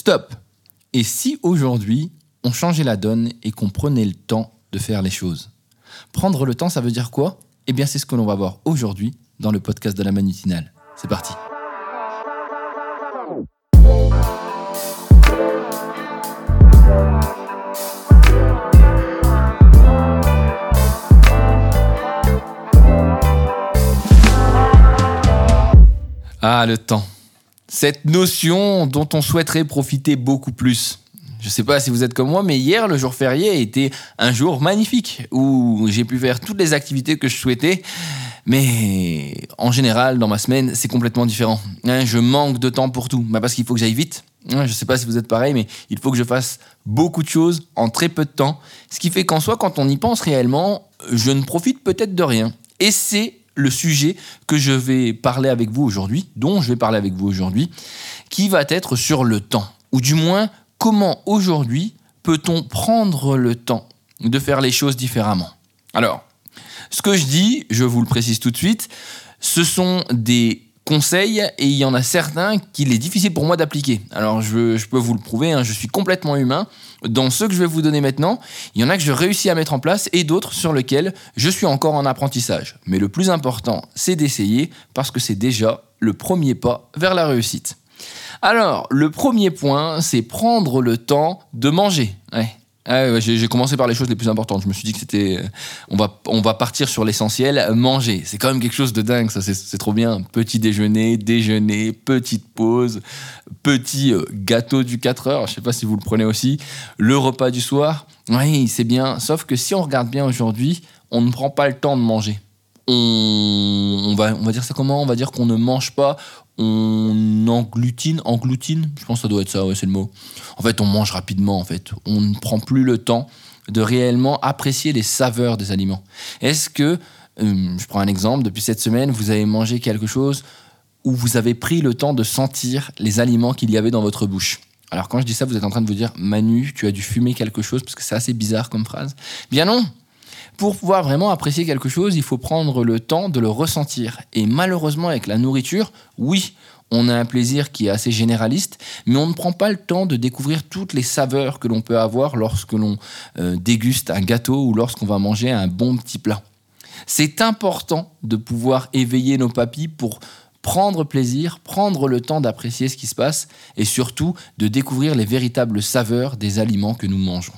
Stop Et si aujourd'hui, on changeait la donne et qu'on prenait le temps de faire les choses? Prendre le temps, ça veut dire quoi? Eh bien, c'est ce que l'on va voir aujourd'hui dans le podcast de la manutinale. C'est parti Ah, le temps. Cette notion dont on souhaiterait profiter beaucoup plus. Je ne sais pas si vous êtes comme moi, mais hier, le jour férié a été un jour magnifique où j'ai pu faire toutes les activités que je souhaitais. Mais en général, dans ma semaine, c'est complètement différent. Hein, je manque de temps pour tout. Bah, parce qu'il faut que j'aille vite. Hein, je ne sais pas si vous êtes pareil, mais il faut que je fasse beaucoup de choses en très peu de temps. Ce qui fait qu'en soi, quand on y pense réellement, je ne profite peut-être de rien. Et c'est le sujet que je vais parler avec vous aujourd'hui, dont je vais parler avec vous aujourd'hui, qui va être sur le temps. Ou du moins, comment aujourd'hui peut-on prendre le temps de faire les choses différemment? Alors, ce que je dis, je vous le précise tout de suite, ce sont des conseils et il y en a certains qu'il est difficile pour moi d'appliquer. Alors je, peux vous le prouver, hein, je suis complètement humain. Dans ceux que je vais vous donner maintenant, il y en a que je réussis à mettre en place et d'autres sur lesquels je suis encore en apprentissage. Mais le plus important, c'est d'essayer parce que c'est déjà le premier pas vers la réussite. Alors, le premier point, c'est prendre le temps de manger. Ah j'ai commencé par les choses les plus importantes. Je me suis dit que c'était. Euh, on va, on va partir sur l'essentiel, manger. C'est quand même quelque chose de dingue, ça, c'est trop bien. Petit déjeuner, déjeuner, petite pause, petit euh, gâteau du 4 heures. Je sais pas si vous le prenez aussi. Le repas du soir. Oui, c'est bien. Sauf que si on regarde bien aujourd'hui, on ne prend pas le temps de manger. On, va, on va dire ça comment? On va dire qu'on ne mange pas, on englutine, engloutine, je pense que ça doit être ça, ouais, c'est le mot. En fait, on mange rapidement, en fait. On ne prend plus le temps de réellement apprécier les saveurs des aliments. Est-ce que, euh, je prends un exemple, depuis cette semaine, vous avez mangé quelque chose où vous avez pris le temps de sentir les aliments qu'il y avait dans votre bouche? Alors quand je dis ça, vous êtes en train de vous dire, Manu, tu as dû fumer quelque chose, parce que c'est assez bizarre comme phrase. Bien non, pour pouvoir vraiment apprécier quelque chose, il faut prendre le temps de le ressentir. Et malheureusement, avec la nourriture, oui, on a un plaisir qui est assez généraliste, mais on ne prend pas le temps de découvrir toutes les saveurs que l'on peut avoir lorsque l'on euh, déguste un gâteau ou lorsqu'on va manger un bon petit plat. C'est important de pouvoir éveiller nos papilles pour prendre plaisir, prendre le temps d'apprécier ce qui se passe et surtout de découvrir les véritables saveurs des aliments que nous mangeons.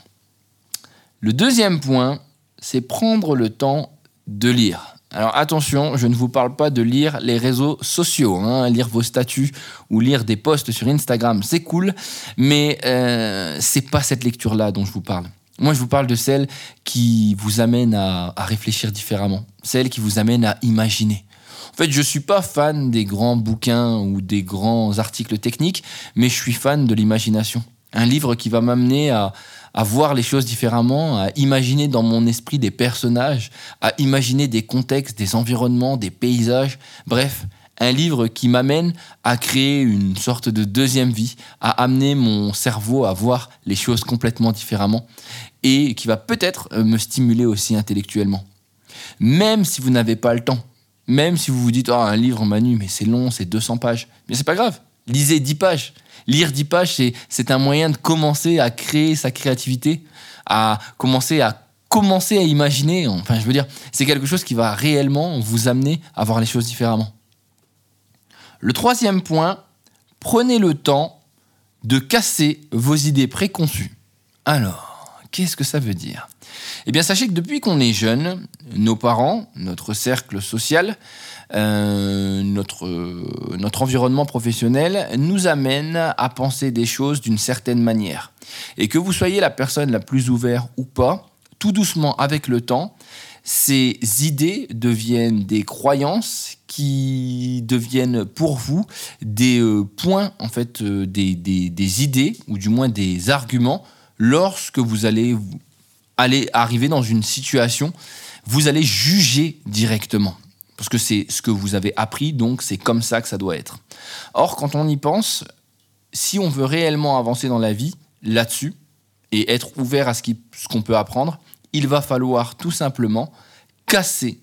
Le deuxième point, c'est prendre le temps de lire. Alors attention, je ne vous parle pas de lire les réseaux sociaux, hein, lire vos statuts ou lire des posts sur Instagram, c'est cool, mais euh, c'est pas cette lecture-là dont je vous parle. Moi, je vous parle de celle qui vous amène à, à réfléchir différemment, celle qui vous amène à imaginer. En fait, je ne suis pas fan des grands bouquins ou des grands articles techniques, mais je suis fan de l'imagination. Un livre qui va m'amener à, à voir les choses différemment, à imaginer dans mon esprit des personnages, à imaginer des contextes, des environnements, des paysages, bref, un livre qui m'amène à créer une sorte de deuxième vie, à amener mon cerveau à voir les choses complètement différemment et qui va peut-être euh, me stimuler aussi intellectuellement. Même si vous n'avez pas le temps, même si vous vous dites, oh, un livre Manu, mais c'est long, c'est 200 pages, mais c'est pas grave, lisez 10 pages, Lire 10 pages, c'est un moyen de commencer à créer sa créativité, à commencer à commencer à imaginer. Enfin, je veux dire, c'est quelque chose qui va réellement vous amener à voir les choses différemment. Le troisième point, prenez le temps de casser vos idées préconçues. Alors, qu'est-ce que ça veut dire? Eh bien, sachez que depuis qu'on est jeune, nos parents, notre cercle social, euh, notre, environnement professionnel nous amène à penser des choses d'une certaine manière. Et que vous soyez la personne la plus ouverte ou pas, tout doucement avec le temps, ces idées deviennent des croyances qui deviennent pour vous des euh, points, en fait, euh, des, des, idées, ou du moins des arguments, lorsque vous allez, arriver dans une situation, vous allez juger directement parce que c'est ce que vous avez appris, donc c'est comme ça que ça doit être. Or, quand on y pense, si on veut réellement avancer dans la vie là-dessus et être ouvert à ce qu'on peut apprendre, il va falloir tout simplement casser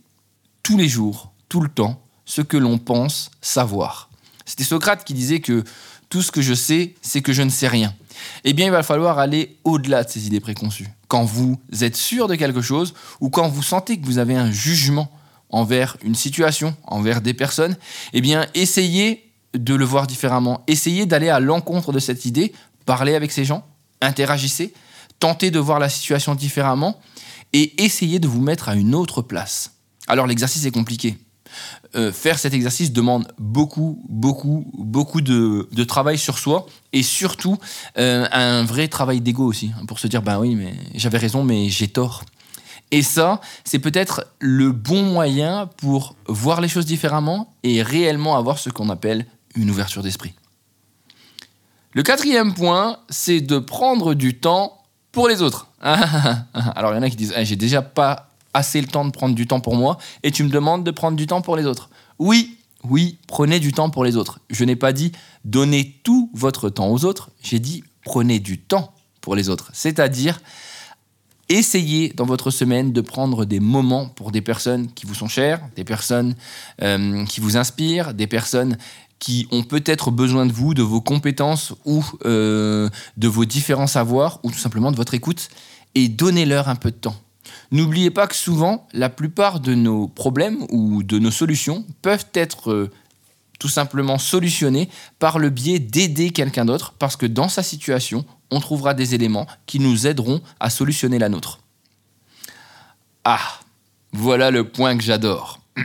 tous les jours, tout le temps, ce que l'on pense savoir. C'était Socrate qui disait que tout ce que je sais, c'est que je ne sais rien. Eh bien, il va falloir aller au-delà de ces idées préconçues. Quand vous êtes sûr de quelque chose ou quand vous sentez que vous avez un jugement envers une situation, envers des personnes, eh bien, essayez de le voir différemment. Essayez d'aller à l'encontre de cette idée, parlez avec ces gens, interagissez, tentez de voir la situation différemment et essayez de vous mettre à une autre place. Alors l'exercice est compliqué. Euh, faire cet exercice demande beaucoup, beaucoup, beaucoup de, travail sur soi et surtout euh, un vrai travail d'ego aussi, hein, pour se dire, ben oui, mais j'avais raison, mais j'ai tort. Et ça, c'est peut-être le bon moyen pour voir les choses différemment et réellement avoir ce qu'on appelle une ouverture d'esprit. Le quatrième point, c'est de prendre du temps pour les autres. Alors il y en a qui disent eh, j'ai déjà pas assez le temps de prendre du temps pour moi et tu me demandes de prendre du temps pour les autres. Oui, oui, prenez du temps pour les autres. Je n'ai pas dit donnez tout votre temps aux autres, j'ai dit prenez du temps pour les autres. C'est-à-dire essayez dans votre semaine de prendre des moments pour des personnes qui vous sont chères, des personnes euh, qui vous inspirent, des personnes qui ont peut-être besoin de vous, de vos compétences ou euh, de vos différents savoirs ou tout simplement de votre écoute et donnez-leur un peu de temps. N'oubliez pas que souvent, la plupart de nos problèmes ou de nos solutions peuvent être euh, tout simplement solutionnés par le biais d'aider quelqu'un d'autre parce que dans sa situation, on trouvera des éléments qui nous aideront à solutionner la nôtre. Ah, voilà le point que j'adore.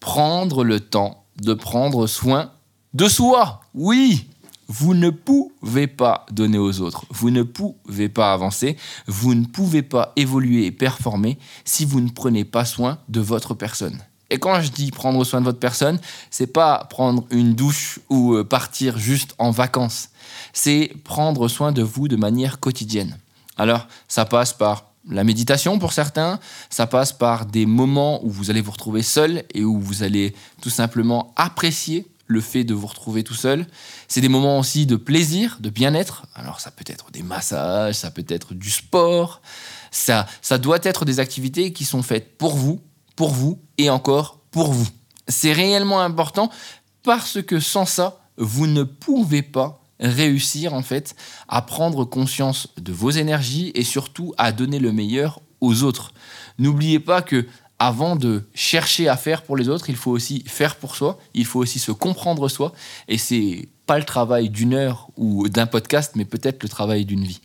prendre le temps de prendre soin de soi. Oui, vous ne pouvez pas donner aux autres, vous ne pouvez pas avancer, vous ne pouvez pas évoluer et performer si vous ne prenez pas soin de votre personne. Et quand je dis prendre soin de votre personne, c'est pas prendre une douche ou euh, partir juste en vacances. C'est prendre soin de vous de manière quotidienne. Alors, ça passe par la méditation pour certains, ça passe par des moments où vous allez vous retrouver seul et où vous allez tout simplement apprécier le fait de vous retrouver tout seul. C'est des moments aussi de plaisir, de bien-être. Alors ça peut être des massages, ça peut être du sport. Ça, ça doit être des activités qui sont faites pour vous, pour vous et encore pour vous. C'est réellement important parce que sans ça, vous ne pouvez pas réussir en fait à prendre conscience de vos énergies et surtout à donner le meilleur aux autres. N'oubliez pas que avant de chercher à faire pour les autres, il faut aussi faire pour soi, il faut aussi se comprendre soi et c'est pas le travail d'une heure ou d'un podcast mais peut-être le travail d'une vie.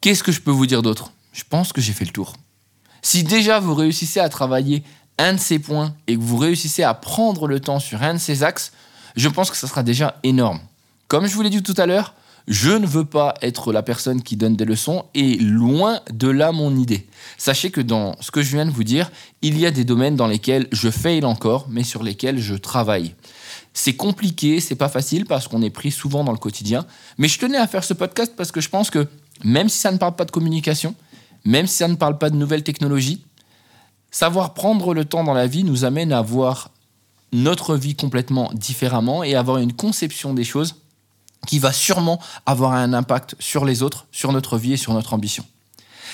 Qu'est-ce que je peux vous dire d'autre? Je pense que j'ai fait le tour. Si déjà vous réussissez à travailler un de ces points et que vous réussissez à prendre le temps sur un de ces axes, je pense que ça sera déjà énorme. Comme je vous l'ai dit tout à l'heure, je ne veux pas être la personne qui donne des leçons et loin de là mon idée. Sachez que dans ce que je viens de vous dire, il y a des domaines dans lesquels je fail encore, mais sur lesquels je travaille. C'est compliqué, c'est pas facile parce qu'on est pris souvent dans le quotidien, mais je tenais à faire ce podcast parce que je pense que même si ça ne parle pas de communication, même si ça ne parle pas de nouvelles technologies, savoir prendre le temps dans la vie nous amène à voir notre vie complètement différemment et avoir une conception des choses qui va sûrement avoir un impact sur les autres, sur notre vie et sur notre ambition.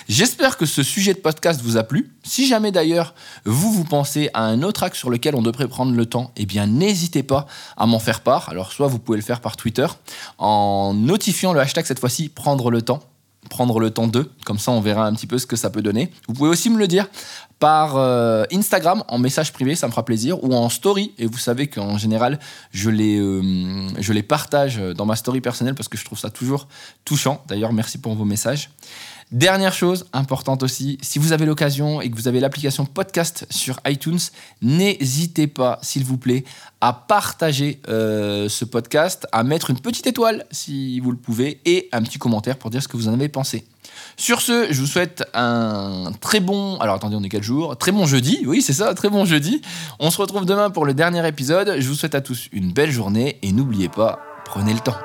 J'espère que ce sujet de podcast vous a plu. Si jamais d'ailleurs vous vous pensez à un autre axe sur lequel on devrait prendre le temps, eh bien n'hésitez pas à m'en faire part. Alors soit vous pouvez le faire par Twitter en notifiant le hashtag cette fois-ci prendre le temps prendre le temps d'eux, comme ça on verra un petit peu ce que ça peut donner. Vous pouvez aussi me le dire par euh, Instagram en message privé, ça me fera plaisir, ou en story, et vous savez qu'en général je les, euh, je les partage dans ma story personnelle parce que je trouve ça toujours touchant. D'ailleurs, merci pour vos messages. Dernière chose importante aussi, si vous avez l'occasion et que vous avez l'application podcast sur iTunes, n'hésitez pas, s'il vous plaît, à partager euh, ce podcast, à mettre une petite étoile si vous le pouvez et un petit commentaire pour dire ce que vous en avez pensé. Sur ce, je vous souhaite un très bon. Alors attendez, on est quel jour Très bon jeudi, oui, c'est ça, très bon jeudi. On se retrouve demain pour le dernier épisode. Je vous souhaite à tous une belle journée et n'oubliez pas, prenez le temps.